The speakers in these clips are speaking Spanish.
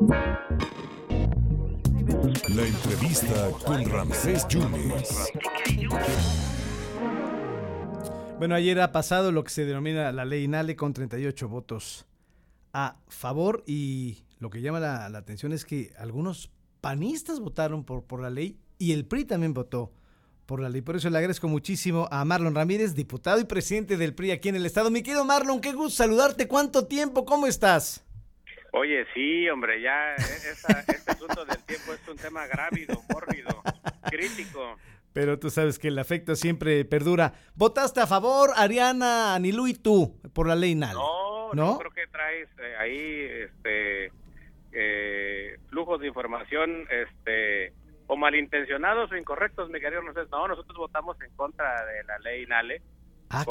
La entrevista con Ramsés Yunes. Bueno, ayer ha pasado lo que se denomina la ley INALE con 38 votos a favor y lo que llama la, la atención es que algunos panistas votaron por, por la ley y el PRI también votó por la ley. Por eso le agradezco muchísimo a Marlon Ramírez, diputado y presidente del PRI aquí en el estado. Mi querido Marlon, qué gusto saludarte. ¿Cuánto tiempo? ¿Cómo estás? Oye, sí, hombre, ya e, esa, este asunto del tiempo es un tema grávido, mórbido, crítico. Pero tú sabes que el afecto siempre perdura. ¿Votaste a favor, Ariana, Anilú y tú, por la ley NAL? No, no, creo que traes eh, ahí este, eh, flujos de información este, o malintencionados o incorrectos, mi querido. No, nosotros votamos en contra de la ley NALE. Ah,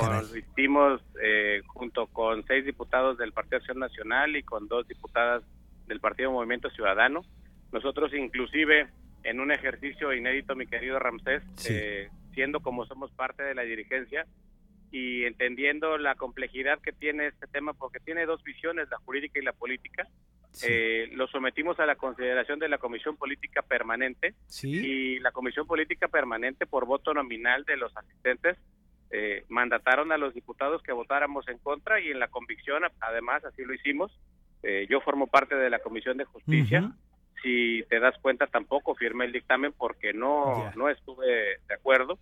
eh, junto con seis diputados del Partido Acción Nacional y con dos diputadas del Partido Movimiento Ciudadano. Nosotros inclusive en un ejercicio inédito, mi querido Ramsés, eh, siendo como somos parte de la dirigencia y entendiendo la complejidad que tiene este tema, porque tiene dos visiones, la jurídica y la política, eh, lo sometimos a la consideración de la Comisión Política Permanente y la Comisión Política Permanente, por voto nominal de los asistentes, eh, mandataron a los diputados que votáramos en contra y en la convicción, además, así lo hicimos. yo formo parte de la Comisión de Justicia si te das cuenta tampoco firmé el dictamen porque no, no estuve de acuerdo.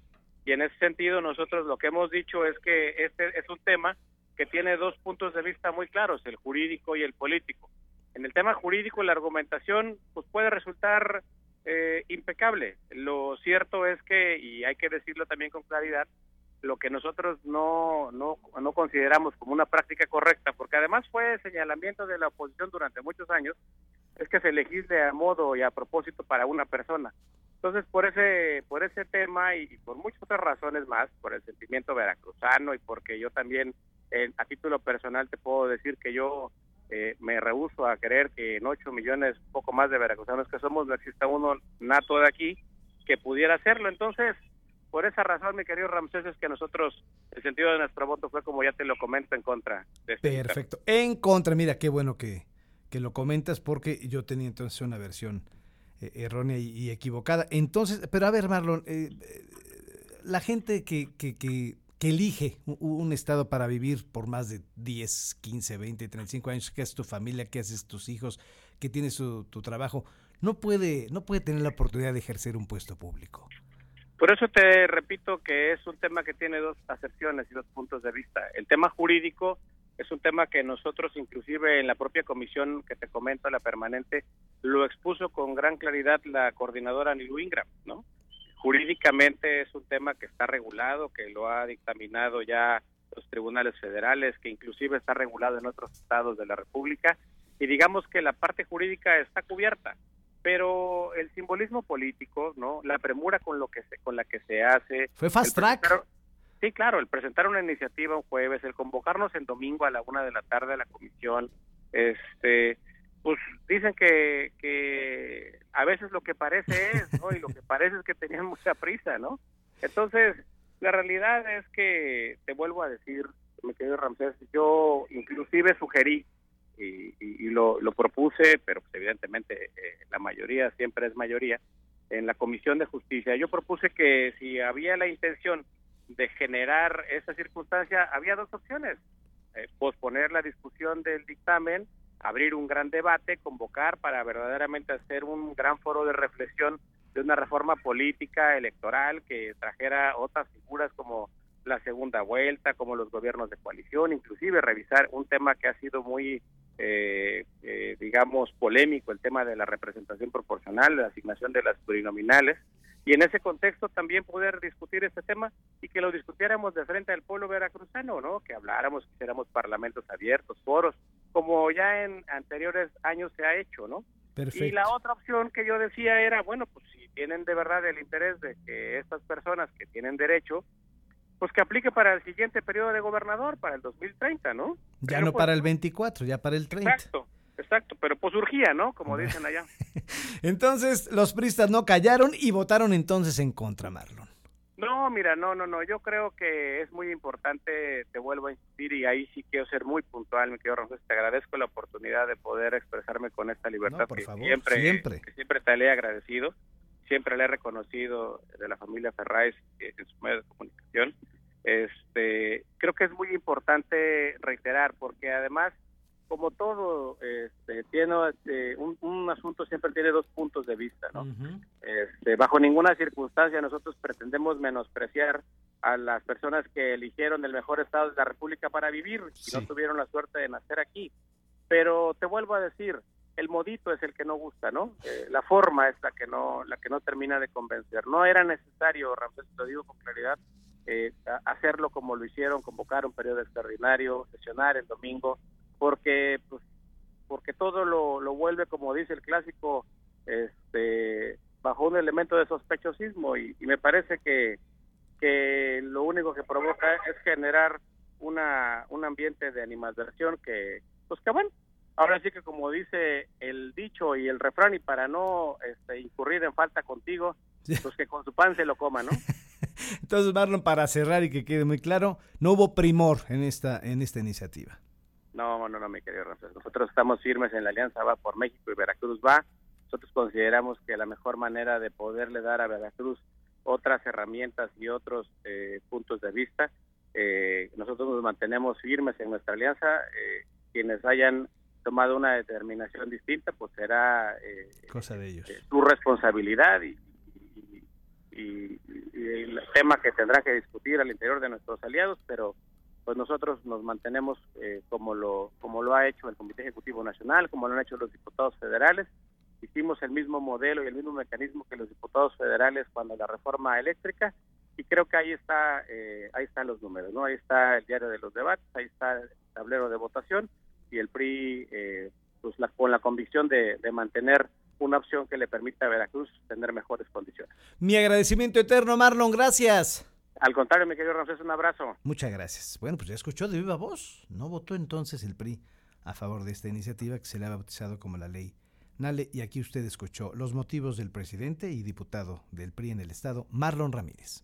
Y en ese sentido nosotros lo que hemos dicho es que este es un tema que tiene dos puntos de vista muy claros, el jurídico y el político. En el tema jurídico la argumentación pues puede resultar eh, impecable. Lo cierto es que, y hay que decirlo también con claridad, lo que nosotros no, no, no consideramos como una práctica correcta, porque además fue señalamiento de la oposición durante muchos años, es que se legisle a modo y a propósito para una persona. Entonces, por ese por ese tema y, por muchas otras razones más, por el sentimiento veracruzano y porque yo también, a título personal, te puedo decir que yo eh, me rehuso a creer que en 8 millones, poco más de veracruzanos que somos, no exista uno nato de aquí que pudiera hacerlo. Entonces, por esa razón, mi querido Ramsés, es que nosotros, el sentido de nuestro voto fue, como ya te lo comento, en contra. De este Perfecto. En contra, mira, qué bueno que, que lo comentas porque yo tenía entonces una versión eh, errónea y, equivocada. Entonces, pero a ver, Marlon, eh, eh, la gente que, que, que, elige un, estado para vivir por más de 10, 15, 20, 35 años, que es tu familia, que haces tus hijos, que tienes tu, tu trabajo, no puede, no puede tener la oportunidad de ejercer un puesto público. Por eso te repito que es un tema que tiene dos acepciones y dos puntos de vista. El tema jurídico es un tema que nosotros, inclusive en la propia comisión que te comento, la permanente, lo expuso con gran claridad la coordinadora Nilu Ingram, ¿no? Jurídicamente es un tema que está regulado, que lo ha dictaminado ya los tribunales federales, que inclusive está regulado en otros estados de la República, y digamos que la parte jurídica está cubierta, pero el simbolismo político, ¿no? La premura con lo que se, con la que se hace. Fue fast track. Sí, claro, el presentar una iniciativa un jueves, el convocarnos en domingo a la una de la tarde a la comisión, este, pues dicen que, que a veces lo que parece es, ¿no? Y lo que parece es que tenían mucha prisa, ¿no? Entonces, la realidad es que, te vuelvo a decir, me querido Ramsés, yo inclusive sugerí lo, propuse, pero pues evidentemente eh, la mayoría siempre es mayoría, en la Comisión de Justicia. Yo propuse que si había la intención de generar esa circunstancia, había dos opciones. Eh, posponer la discusión del dictamen, abrir un gran debate, convocar para verdaderamente hacer un gran foro de reflexión de una reforma política electoral que trajera otras figuras como la segunda vuelta, como los gobiernos de coalición, inclusive revisar un tema que ha sido muy, eh, digamos, polémico, el tema de la representación proporcional, la asignación de las plurinominales, y en ese contexto también poder discutir este tema y que lo discutiéramos de frente al pueblo veracruzano, ¿no? Que habláramos, que hiciéramos parlamentos abiertos, foros, como ya en anteriores años se ha hecho, ¿no? Y la otra opción que yo decía era, bueno, pues si tienen de verdad el interés de que estas personas que tienen derecho, pues que aplique para el siguiente periodo de gobernador, para el 2030, ¿no? Ya no pues para el 24, ya para el 30. Exacto. Exacto, pero pues surgía, ¿no? Como dicen allá. entonces, los pristas no callaron y votaron entonces en contra, Marlon. No, mira, no, no, no. Yo creo que es muy importante, te vuelvo a insistir, y ahí sí quiero ser muy puntual, mi querido Ramón. Te agradezco la oportunidad de poder expresarme con esta libertad por que favor, siempre, siempre. que siempre te le he agradecido. Siempre le he reconocido de la familia Ferraes eh, en su medio de comunicación. Este, creo que es muy importante reiterar, porque además como todo este, tiene este, un, un, asunto siempre tiene dos puntos de vista no este, bajo ninguna circunstancia nosotros pretendemos menospreciar a las personas que eligieron el mejor estado de la república para vivir y no tuvieron la suerte de nacer aquí. Pero te vuelvo a decir el modito es el que no gusta no Eh, la forma es la que no la que no termina de convencer. No era necesario Ramsés lo digo con claridad eh, hacerlo como lo hicieron convocar un periodo extraordinario sesionar el domingo porque pues porque todo lo, lo vuelve como dice el clásico este bajo un elemento de sospechosismo. Y, y me parece que que lo único que provoca es generar una un ambiente de animadversión que pues que bueno ahora sí que como dice el dicho y el refrán y para no este, incurrir en falta contigo pues que con su pan se lo coma no Entonces, Marlon, para cerrar y que quede muy claro, no hubo primor en esta, en esta iniciativa. No, no, no, mi querido Ramsés. Nosotros estamos firmes en la alianza Va por México y Veracruz va. Nosotros consideramos que la mejor manera de poderle dar a Veracruz otras herramientas y otros eh, puntos de vista, eh, nosotros nos mantenemos firmes en nuestra alianza. Eh, quienes hayan tomado una determinación distinta, pues será eh, Cosa de ellos. eh, su responsabilidad y, y- y- y el tema que tendrá que discutir al interior de nuestros aliados, pero pues nosotros nos mantenemos eh, como lo como lo ha hecho el Comité Ejecutivo Nacional, como lo han hecho los diputados federales. Hicimos el mismo modelo y el mismo mecanismo que los diputados federales cuando la reforma eléctrica y creo que ahí está eh, ahí están los números, no ahí está el diario de los debates, ahí está el tablero de votación y el PRI eh, pues la, con la convicción de, de mantener una opción que le permita a Veracruz tener mejores condiciones. Mi agradecimiento eterno, Marlon, gracias. Al contrario, mi querido Ramsés, un abrazo. Muchas gracias. Bueno, pues ya escuchó de viva voz. No votó entonces el PRI a favor de esta iniciativa que se le ha bautizado como la ley Nale. Y aquí usted escuchó los motivos del presidente y diputado del PRI en el Estado, Marlon Ramírez.